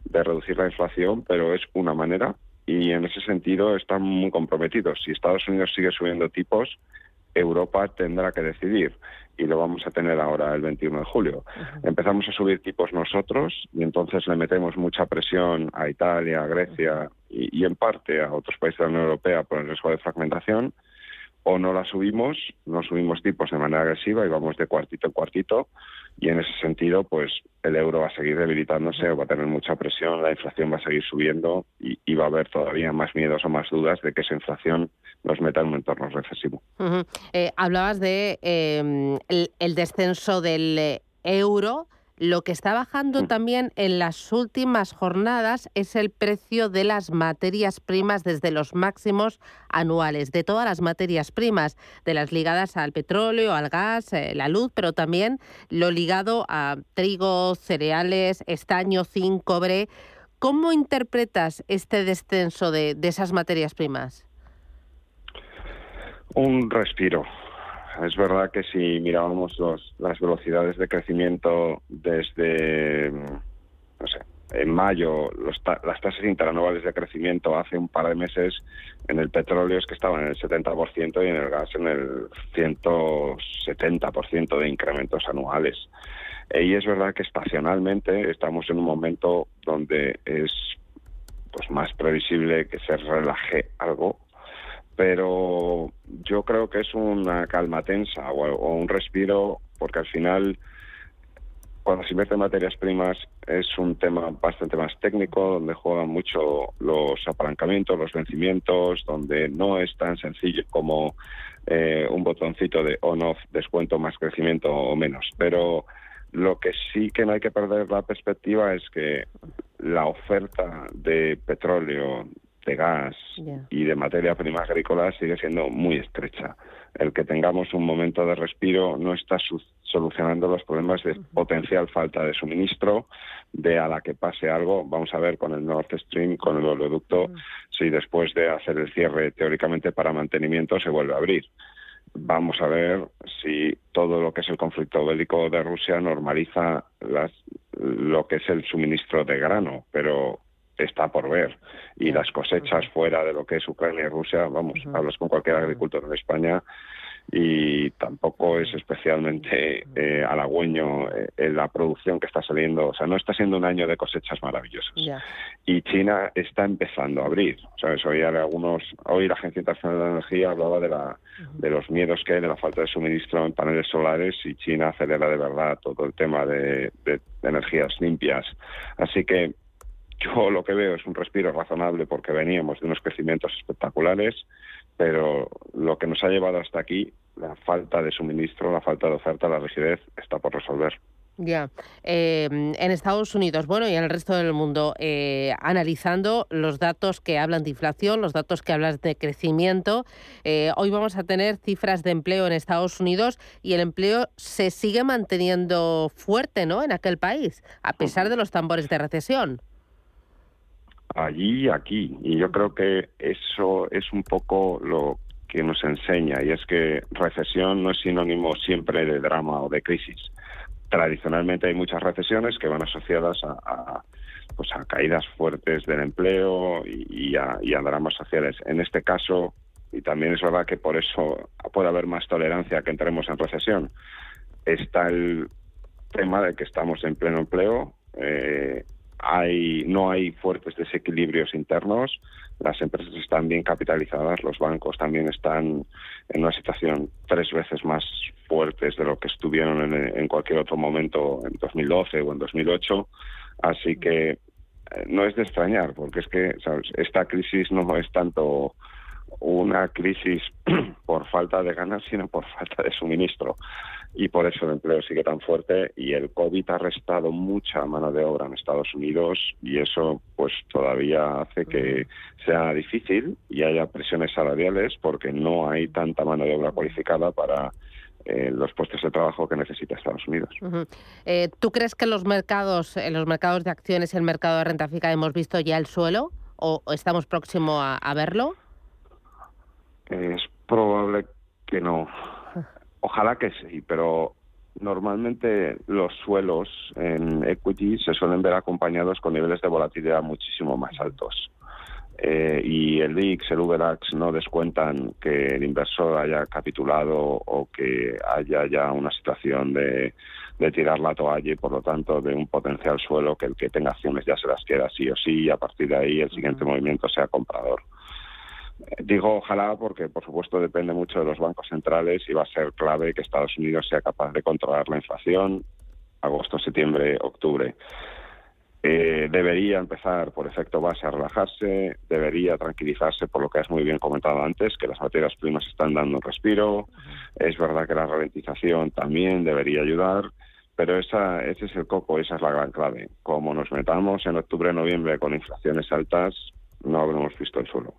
de reducir la inflación, pero es una manera. Y en ese sentido están muy comprometidos. Si Estados Unidos sigue subiendo tipos, Europa tendrá que decidir. Y lo vamos a tener ahora el 21 de julio. Empezamos a subir tipos nosotros y entonces le metemos mucha presión a Italia, a Grecia y, y, en parte a otros países de la Unión Europea por el riesgo de fragmentación. O no la subimos, no subimos tipos de manera agresiva y vamos de cuartito en cuartito y en ese sentido pues el euro va a seguir debilitándose, va a tener mucha presión, la inflación va a seguir subiendo y, va a haber todavía más miedos o más dudas de que esa inflación nos meta en un entorno recesivo. Eh, hablabas de em, el, descenso del eh, euro. Lo que está bajando mm. también en las últimas jornadas es el precio de las materias primas desde los máximos anuales, de todas las materias primas, de las ligadas al petróleo, al gas, eh, la luz, pero también lo ligado a trigo, cereales, estaño, zinc, cobre. ¿Cómo interpretas este descenso de esas materias primas? Un respiro, es verdad que si mirábamos las velocidades de crecimiento desde, no sé, en mayo, las tasas interanuales de crecimiento hace un par de meses en el petróleo es que estaban en el 70% y en el gas en el 170% de incrementos anuales. Y es verdad que estacionalmente estamos en un momento donde es pues más previsible que se relaje algo pero yo creo que es una calma tensa o, un respiro, porque al final, cuando se invierte en materias primas, es un tema bastante más técnico, donde juegan mucho los apalancamientos, los vencimientos, donde no es tan sencillo como eh, un botoncito de on-off, descuento más crecimiento o menos. Pero lo que sí que no hay que perder la perspectiva es que la oferta de petróleo, de gas y de materia prima agrícola sigue siendo muy estrecha. El que tengamos un momento de respiro no está solucionando los problemas de potencial falta de suministro, de a la que pase algo. Vamos a ver con el Nord Stream, con el oleoducto, si después de hacer el cierre teóricamente para mantenimiento se vuelve a abrir. Vamos a ver si todo lo que es el conflicto bélico de Rusia normaliza las, lo que es el suministro de grano, pero está por ver. Y las cosechas fuera de lo que es Ucrania y Rusia, vamos, hablas con cualquier agricultor en España y tampoco es especialmente eh, halagüeño eh, la producción que está saliendo. O sea, no está siendo un año de cosechas maravillosas. Y China está empezando a abrir. ¿Sabes? Hoy, algunos, hoy la Agencia Internacional de Energía hablaba de, la, de los miedos que hay de la falta de suministro en paneles solares y China acelera de verdad todo el tema de energías limpias. Así que yo lo que veo es un respiro razonable porque veníamos de unos crecimientos espectaculares, pero lo que nos ha llevado hasta aquí, la falta de suministro, la falta de oferta, la rigidez, está por resolver. Ya. Eh, en Estados Unidos, bueno, y en el resto del mundo, eh, analizando los datos que hablan de inflación, los datos que hablan de crecimiento, eh, hoy vamos a tener cifras de empleo en Estados Unidos y el empleo se sigue manteniendo fuerte, ¿no? En aquel país, a pesar de los tambores de recesión allí y aquí. Y yo creo que eso es un poco lo que nos enseña, y es que recesión no es sinónimo siempre de drama o de crisis. Tradicionalmente hay muchas recesiones que van asociadas a, pues a caídas fuertes del empleo y, a, y a dramas sociales. En este caso, y también es verdad que por eso puede haber más tolerancia que entremos en recesión, está el tema de que estamos en pleno empleo, eh, hay, no hay fuertes desequilibrios internos, las empresas están bien capitalizadas, los bancos también están en una situación tres veces más fuertes de lo que estuvieron en, cualquier otro momento en 2012 o en 2008. Así que eh, no es de extrañar, porque es que esta crisis no es tanto una crisis por falta de ganas, sino por falta de suministro y por eso el empleo sigue tan fuerte y el COVID ha restado mucha mano de obra en Estados Unidos y eso pues todavía hace que sea difícil y haya presiones salariales porque no hay tanta mano de obra cualificada para eh, los puestos de trabajo que necesita Estados Unidos. Eh, ¿Tú crees que en los mercados, en los mercados de acciones, el mercado de renta fija hemos visto ya el suelo o estamos próximos a verlo? Es probable que no. Ojalá que sí, pero normalmente los suelos en equity se suelen ver acompañados con niveles de volatilidad muchísimo más altos. Eh, y el VIX, el VDAX no descuentan que el inversor haya capitulado o que haya ya una situación de, de tirar la toalla y por lo tanto de un potencial suelo que el que tenga acciones ya se las queda sí o sí y a partir de ahí el siguiente movimiento sea comprador. Digo ojalá porque, por supuesto, depende mucho de los bancos centrales y va a ser clave que Estados Unidos sea capaz de controlar la inflación agosto, septiembre, octubre. Eh, debería empezar por efecto base a relajarse, debería tranquilizarse por lo que has muy bien comentado antes, que las materias primas están dando un respiro. Es verdad que la ralentización también debería ayudar, pero esa, ese es el coco, esa es la gran clave. Como nos metamos en octubre, noviembre con inflaciones altas, no habremos visto el suelo.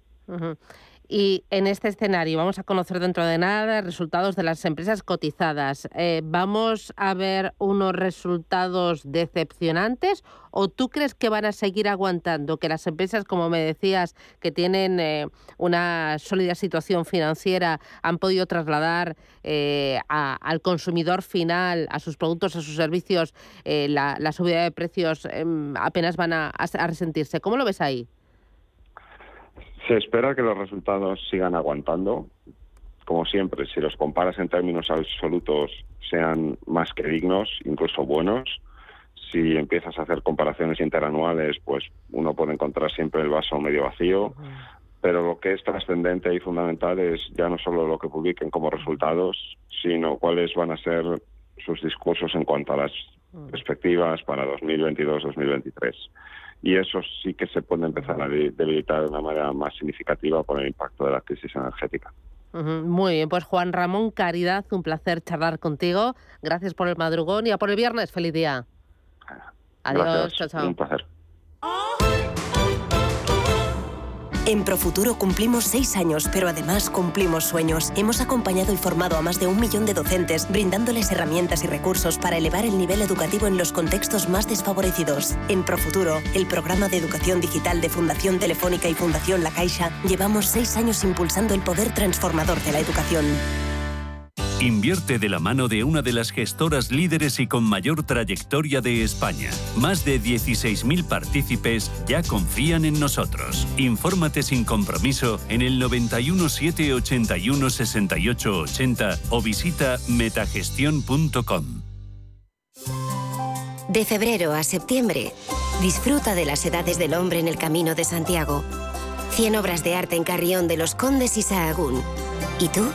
Y en este escenario vamos a conocer dentro de nada resultados de las empresas cotizadas. Eh, ¿Vamos a ver unos resultados decepcionantes o tú crees que van a seguir aguantando? Que las empresas, como me decías, que tienen eh, una sólida situación financiera, han podido trasladar eh, al consumidor final, a sus productos, a sus servicios, la, subida de precios em, apenas van a resentirse. ¿Cómo lo ves ahí? Se espera que los resultados sigan aguantando. Como siempre, si los comparas en términos absolutos, sean más que dignos, incluso buenos. Si empiezas a hacer comparaciones interanuales, pues uno puede encontrar siempre el vaso medio vacío. Pero lo que es trascendente y fundamental es ya no solo lo que publiquen como resultados, sino cuáles van a ser sus discursos en cuanto a las perspectivas para 2022-2023 y eso sí que se puede empezar a debilitar de una manera más significativa por el impacto de la crisis energética. Muy bien, pues Juan Ramón Caridad, un placer charlar contigo. Gracias por el madrugón y a por el viernes. Feliz día. Adiós, chao, chao. Un placer. En Profuturo cumplimos seis años, pero además cumplimos sueños. Hemos acompañado y formado a más de un millón de docentes, brindándoles herramientas y recursos para elevar el nivel educativo en los contextos más desfavorecidos. En Profuturo, el programa de educación digital de Fundación Telefónica y Fundación La Caixa, llevamos seis años impulsando el poder transformador de la educación. Invierte de la mano de una de las gestoras líderes y con mayor trayectoria de España. Más de 16.000 partícipes ya confían en nosotros. Infórmate sin compromiso en el 91 781 68 80 o visita metagestión.com. De febrero a septiembre, disfruta de las edades del hombre en el Camino de Santiago. 100 obras de arte en Carrión de los Condes y Sahagún. ¿Y tú?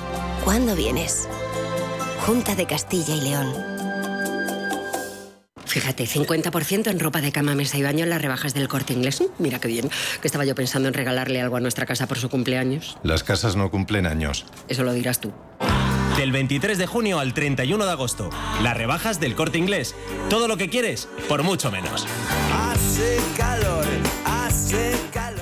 ¿Cuándo vienes? Junta de Castilla y León. Fíjate, 50% en ropa de cama, mesa y baño en las rebajas del corte inglés. Mm, mira qué bien, que estaba yo pensando en regalarle algo a nuestra casa por su cumpleaños. Las casas no cumplen años. Eso lo dirás tú. Del 23 de junio al 31 de agosto, las rebajas del corte inglés. Todo lo que quieres, por mucho menos. Hace calor, hace calor.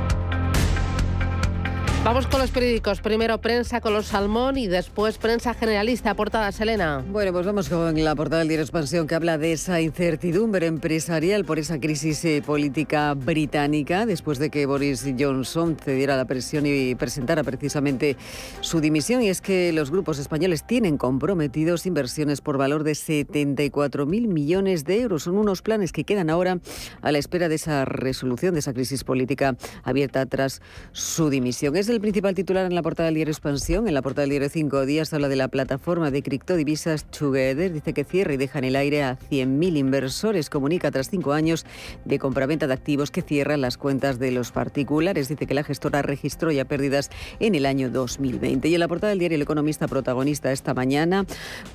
Vamos con los periódicos. Primero prensa con los Salmón y después prensa generalista. Portada, Selena. Bueno, pues vamos con la portada del diario Expansión que habla de esa incertidumbre empresarial por esa crisis eh, política británica después de que Boris Johnson cediera la presión y presentara precisamente su dimisión. Y es que los grupos españoles tienen comprometidos inversiones por valor de 74.000 millones de euros. Son unos planes que quedan ahora a la espera de esa resolución de esa crisis política abierta tras su dimisión. El principal titular en la portada del diario Expansión. En la portada del diario Cinco Días habla de la plataforma de criptodivisas Together. Dice que cierra y deja en el aire a 100.000 inversores. Comunica tras cinco años de compraventa de activos que cierran las cuentas de los particulares. Dice que la gestora registró ya pérdidas en el año 2020. Y en la portada del diario El Economista protagonista esta mañana,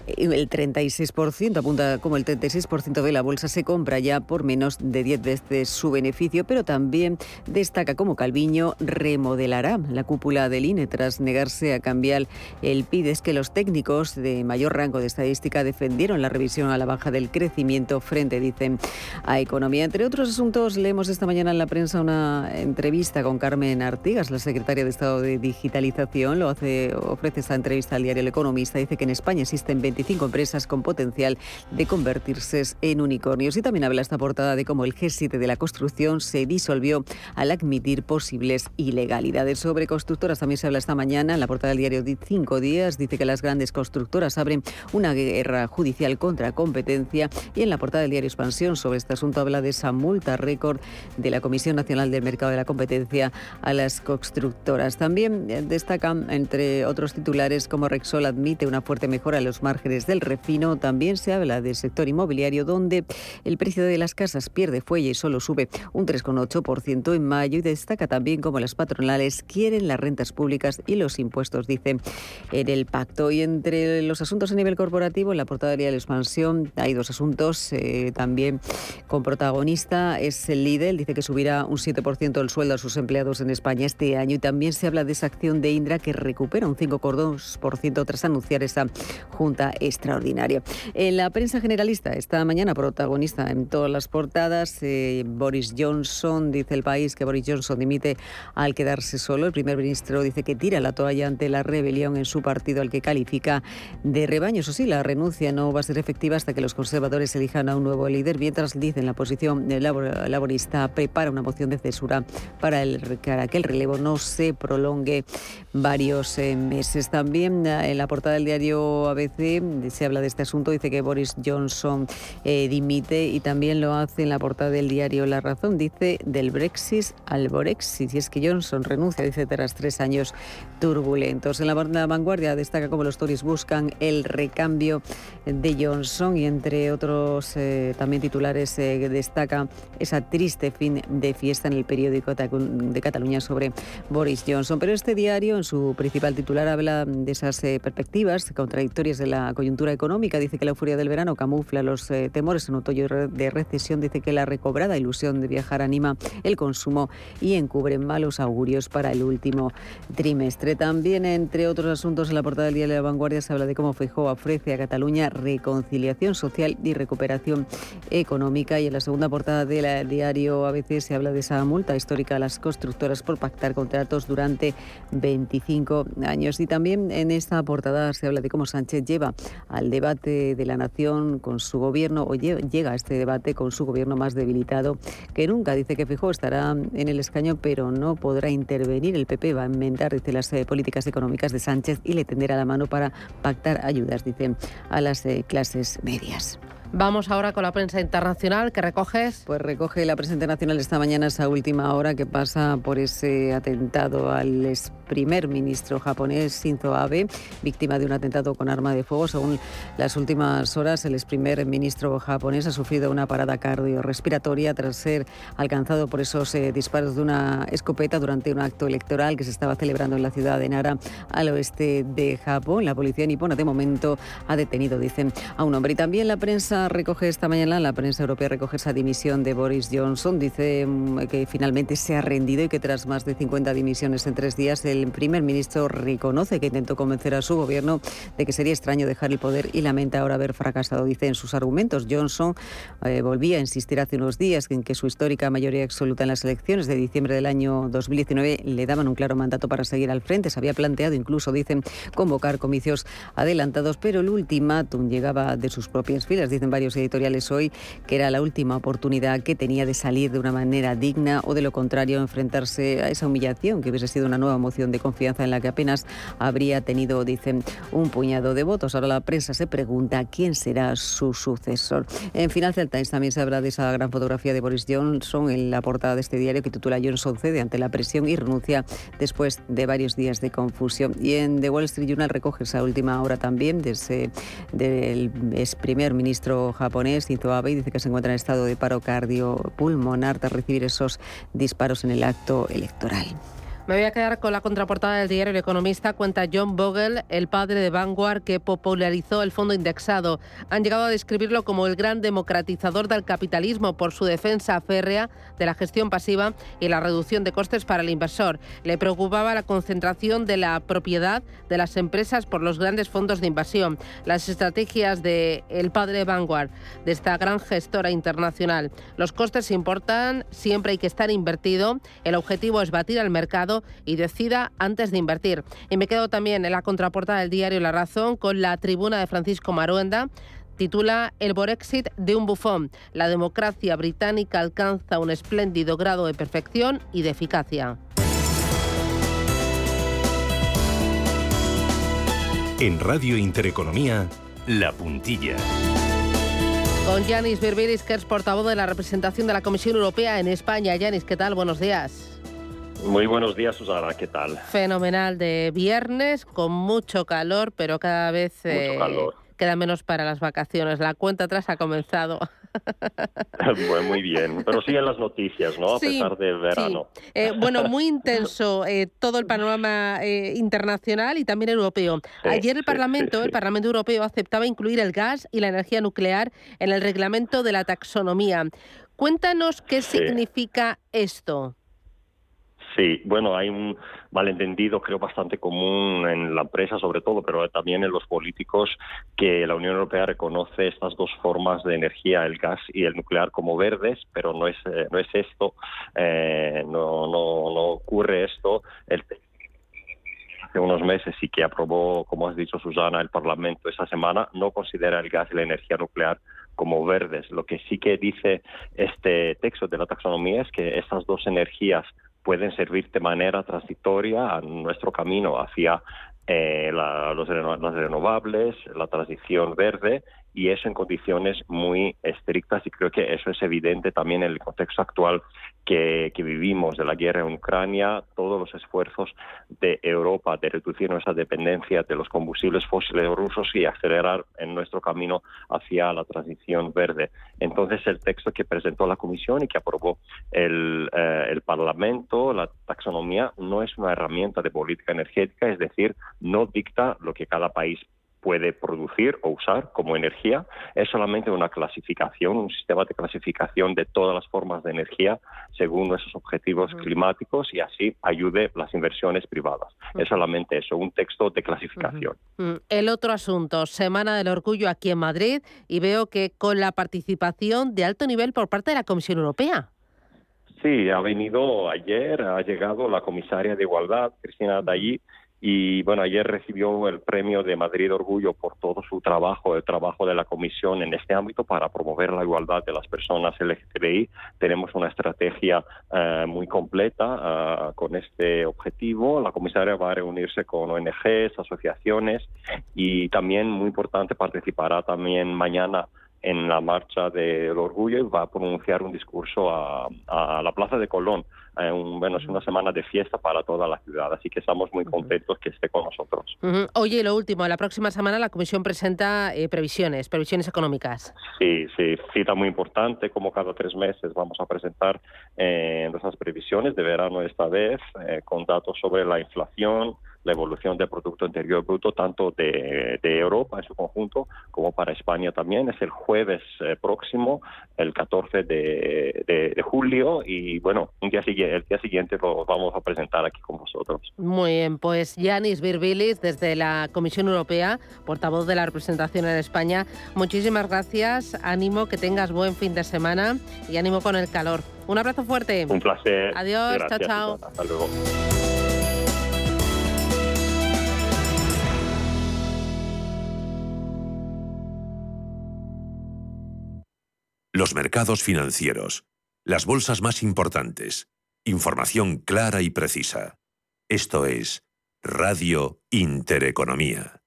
el 36%, apunta como el 36% de la bolsa se compra ya por menos de 10 veces su beneficio, pero también destaca como Calviño remodelará la cúpula del INE tras negarse a cambiar el PIB. Es que los técnicos de mayor rango de estadística defendieron la revisión a la baja del crecimiento frente, dicen, a economía. Entre otros asuntos, leemos esta mañana en la prensa una entrevista con Carmen Artigas, la secretaria de Estado de Digitalización. Lo hace, ofrece esta entrevista al diario El Economista. Dice que en España existen 25 empresas con potencial de convertirse en unicornios. Y también habla esta portada de cómo el G7 de la construcción se disolvió al admitir posibles ilegalidades. Sobre constructoras también se habla esta mañana en la portada del diario Cinco Días. Dice que las grandes constructoras abren una guerra judicial contra competencia. Y en la portada del diario Expansión sobre este asunto habla de esa multa récord de la Comisión Nacional del Mercado de la Competencia a las constructoras. También destacan, entre otros titulares, como Rexol admite una fuerte mejora en los márgenes del refino. También se habla del sector inmobiliario, donde el precio de las casas pierde fuelle y solo sube un 3,8% en mayo. Y destaca también cómo las patronales quieren las rentas públicas y los impuestos, dice en el pacto. Y entre los asuntos a nivel corporativo, en la portada de la expansión hay dos asuntos eh, también con protagonista. Es el líder, dice que subirá un 7% el sueldo a sus empleados en España este año. Y también se habla de esa acción de Indra que recupera un 5,2% tras anunciar esa junta extraordinaria. En la prensa generalista, esta mañana protagonista en todas las portadas, eh, Boris Johnson, dice el país que Boris Johnson dimite al quedarse solo. El primer ministro dice que tira la toalla ante la rebelión en su partido, al que califica de rebaño. Eso sí, la renuncia no va a ser efectiva hasta que los conservadores elijan a un nuevo líder, mientras dicen la posición laborista prepara una moción de censura para, el, para que el relevo no se prolongue varios eh, meses. También eh, en la portada del diario ABC se habla de este asunto, dice que Boris Johnson eh, dimite y también lo hace en la portada del diario La Razón, dice del Brexit al Borexit, y es que Johnson renuncia, dice, tras tres años turbulentos. En la, vanguardia destaca cómo los Tories buscan el recambio de Johnson y entre otros también titulares destaca esa triste fin de fiesta en el periódico de Cataluña sobre Boris Johnson. Pero este diario, en su principal titular, habla de esas eh, perspectivas contradictorias de la coyuntura económica. Dice que la euforia del verano camufla los eh, temores en otoño de recesión. Dice que la recobrada ilusión de viajar anima el consumo y encubre malos augurios para el último trimestre. También, entre otros asuntos, en la portada del Día de la Vanguardia se habla de cómo Feijóo ofrece a Cataluña reconciliación social y recuperación económica. Y en la segunda portada del diario ABC se habla de esa multa histórica a las constructoras por pactar contratos durante 25 años. Y también en esta portada se habla de cómo Sánchez lleva al debate de la nación con su gobierno, o llega a este debate con su gobierno más debilitado que nunca. Dice que Fijó estará en el escaño, pero no podrá intervenir. El PP va a inventar, dice, las eh, políticas económicas de Sánchez y le tenderá la mano para pactar ayudas, dice, a las eh, clases medias. Vamos ahora con la prensa internacional. ¿Qué recoges? Pues recoge la prensa internacional esta mañana, esa última hora que pasa por ese atentado al ex primer ministro japonés Shinzo Abe, víctima de un atentado con arma de fuego. Según las últimas horas, el ex primer ministro japonés ha sufrido una parada cardiorrespiratoria tras ser alcanzado por esos eh, disparos de una escopeta durante un acto electoral que se estaba celebrando en la ciudad de Nara, al oeste de Japón. La policía nipona de momento ha detenido, dicen, a un hombre. Y también la prensa recoge esta mañana, la prensa europea recoge esa dimisión de Boris Johnson. Dice mm, que finalmente se ha rendido y que tras más de 50 dimisiones en tres días, el primer ministro reconoce que intentó convencer a su gobierno de que sería extraño dejar el poder y lamenta ahora haber fracasado. Dice en sus argumentos, Johnson eh, volvía a insistir hace unos días en que su histórica mayoría absoluta en las elecciones de diciembre del año 2019 le daban un claro mandato para seguir al frente. Se había planteado incluso, dicen, convocar comicios adelantados, pero el ultimátum llegaba de sus propias filas. Dicen varios editoriales hoy que era la última oportunidad que tenía de salir de una manera digna o de lo contrario enfrentarse a esa humillación que hubiese sido una nueva moción de confianza en la que apenas habría tenido, dicen, un puñado de votos. Ahora la prensa se pregunta quién será su sucesor. En Financial Times también se habla de esa gran fotografía de Boris Johnson en la portada de este diario que titula Johnson cede ante la presión y renuncia después de varios días de confusión. Y en The Wall Street Journal recoge esa última hora también de del ex primer ministro japonés, Shinzo Abe, dice que se encuentra en estado de paro cardiopulmonar tras recibir esos disparos en el acto electoral. Me voy a quedar con la contraportada del diario El Economista. Cuenta John Bogle, el padre de Vanguard, que popularizó el fondo indexado. Han llegado a describirlo como el gran democratizador del capitalismo por su defensa férrea de la gestión pasiva y la reducción de costes para el inversor. Le preocupaba la concentración de la propiedad de las empresas por los grandes fondos de inversión. Las estrategias de el padre de Vanguard, de esta gran gestora internacional. Los costes importan, siempre hay que estar invertido. El objetivo es batir al mercado y decida antes de invertir. Y me quedo también en la contraportada del diario La Razón con la tribuna de Francisco Maruenda titula El Borexit de un bufón. La democracia británica alcanza un espléndido grado de perfección y de eficacia. En Radio Intereconomía, La Puntilla. Con Yanis Birbiris, que es portavoz de la representación de la Comisión Europea en España. Yanis, ¿qué tal? Buenos días. Muy buenos días, Susana, ¿qué tal? Fenomenal de viernes, con mucho calor, pero cada vez eh, queda menos para las vacaciones. La cuenta atrás ha comenzado. bueno, muy bien, pero siguen las noticias, ¿no? A pesar del verano. Eh, bueno, muy intenso eh, todo el panorama internacional y también europeo. Ayer el Parlamento, el Parlamento Europeo, aceptaba incluir el gas y la energía nuclear en el reglamento de la taxonomía. Cuéntanos qué significa esto. Sí, bueno, hay un malentendido, creo, bastante común en la empresa, sobre todo, pero también en los políticos, que la Unión Europea reconoce estas dos formas de energía, el gas y el nuclear, como verdes, pero no es, eh, no es esto, eh, no, no, no ocurre esto. El hace unos meses y que aprobó, como has dicho Susana, el Parlamento esa semana, no considera el gas y la energía nuclear como verdes. Lo que sí que dice este texto de la taxonomía es que estas dos energías pueden servir de manera transitoria a nuestro camino hacia eh, los, las renovables, la transición verde y eso en condiciones muy estrictas y creo que eso es evidente también en el contexto actual que, vivimos de la guerra en Ucrania, todos los esfuerzos de Europa de reducir nuestra dependencia de los combustibles fósiles rusos y acelerar en nuestro camino hacia la transición verde. Entonces el texto que presentó la Comisión y que aprobó el, eh, el Parlamento, la taxonomía, no es una herramienta de política energética, es decir, no dicta lo que cada país puede producir o usar como energía, es solamente una clasificación, un sistema de clasificación de todas las formas de energía según nuestros objetivos climáticos y así ayude las inversiones privadas. Es solamente eso, un texto de clasificación. El otro asunto, Semana del Orgullo aquí en Madrid y veo que con la participación de alto nivel por parte de la Comisión Europea. Sí, ha venido ayer, ha llegado la comisaria de Igualdad, Cristina Dallí, y bueno, ayer recibió el premio de Madrid Orgullo por todo su trabajo, el trabajo de la Comisión en este ámbito para promover la igualdad de las personas LGTBI. Tenemos una estrategia eh, muy completa eh, con este objetivo. La comisaria va a reunirse con ONGs, asociaciones y también, muy importante, participará también mañana en la marcha del orgullo y va a pronunciar un discurso a, la Plaza de Colón. Eh, un, bueno, es una semana de fiesta para toda la ciudad, así que estamos muy contentos que esté con nosotros. Oye, lo último, la próxima semana la Comisión presenta eh, previsiones, previsiones económicas. Sí, sí, cita muy importante, como cada tres meses vamos a presentar eh, nuestras previsiones de verano esta vez, con datos sobre la inflación, la evolución del Producto Interior Bruto, tanto de, Europa en su conjunto como para España también. Es el jueves eh, próximo, el 14 de, julio, y bueno, un día el día siguiente lo vamos a presentar aquí con vosotros. Muy bien, pues Yanis Virbilis, desde la Comisión Europea, portavoz de la representación en España, muchísimas gracias, ánimo, que tengas buen fin de semana y ánimo con el calor. Un abrazo fuerte. Un placer. Adiós, chao, chao. Hasta luego. Los mercados financieros. Las bolsas más importantes. Información clara y precisa. Esto es Radio Intereconomía.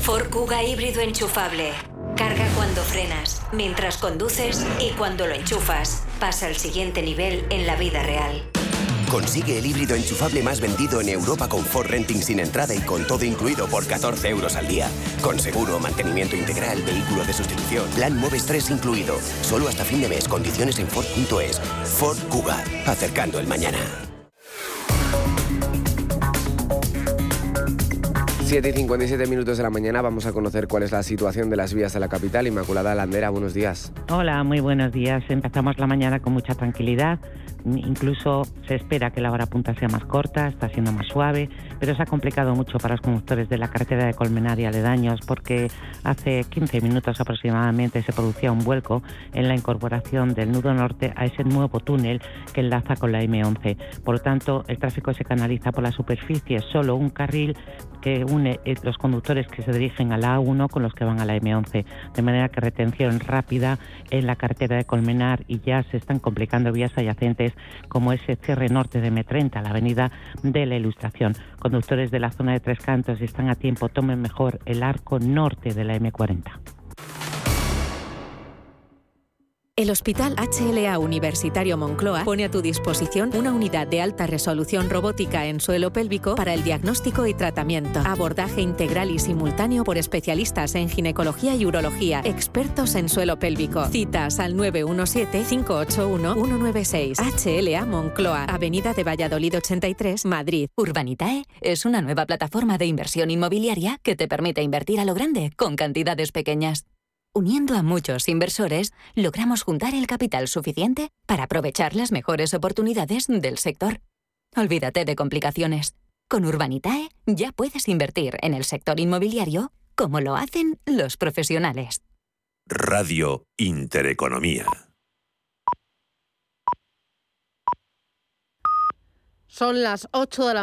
Ford Kuga híbrido enchufable. Carga cuando frenas, mientras conduces y cuando lo enchufas. Pasa al siguiente nivel en la vida real. Consigue el híbrido enchufable más vendido en Europa con Ford Renting sin entrada y con todo incluido por 14 euros al día. Con seguro, mantenimiento integral, vehículo de sustitución, plan Moves 3 incluido. Solo hasta fin de mes. Condiciones en Ford.es. Ford Kuga. Acercando el mañana. 7 y 57 minutos de la mañana vamos a conocer cuál es la situación de las vías de la capital. Inmaculada Landera, buenos días. Hola, muy buenos días. Empezamos la mañana con mucha tranquilidad. Incluso se espera que la hora punta sea más corta, está siendo más suave, pero se ha complicado mucho para los conductores de la carretera de Colmenar y aledaños porque hace 15 minutos aproximadamente se producía un vuelco en la incorporación del nudo norte a ese nuevo túnel que enlaza con la M11. Por lo tanto, el tráfico se canaliza por la superficie, solo un carril que une eh, los conductores que se dirigen a la A1 con los que van a la M11. De manera que retención rápida en la carretera de Colmenar y ya se están complicando vías adyacentes como ese cierre norte de M30, la avenida de la Ilustración. Conductores de la zona de Tres Cantos, si están a tiempo, tomen mejor el arco norte de la M40. El Hospital HLA Universitario Moncloa pone a tu disposición una unidad de alta resolución robótica en suelo pélvico para el diagnóstico y tratamiento. Abordaje integral y simultáneo por especialistas en ginecología y urología, expertos en suelo pélvico. Citas al 917-581-196. HLA Moncloa, Avenida de Valladolid 83, Madrid. Urbanitae es una nueva plataforma de inversión inmobiliaria que te permite invertir a lo grande con cantidades pequeñas. Uniendo a muchos inversores, logramos juntar el capital suficiente para aprovechar las mejores oportunidades del sector. Olvídate de complicaciones. Con Urbanitae ya puedes invertir en el sector inmobiliario como lo hacen los profesionales. Radio Intereconomía. Son las 8 de la mañana.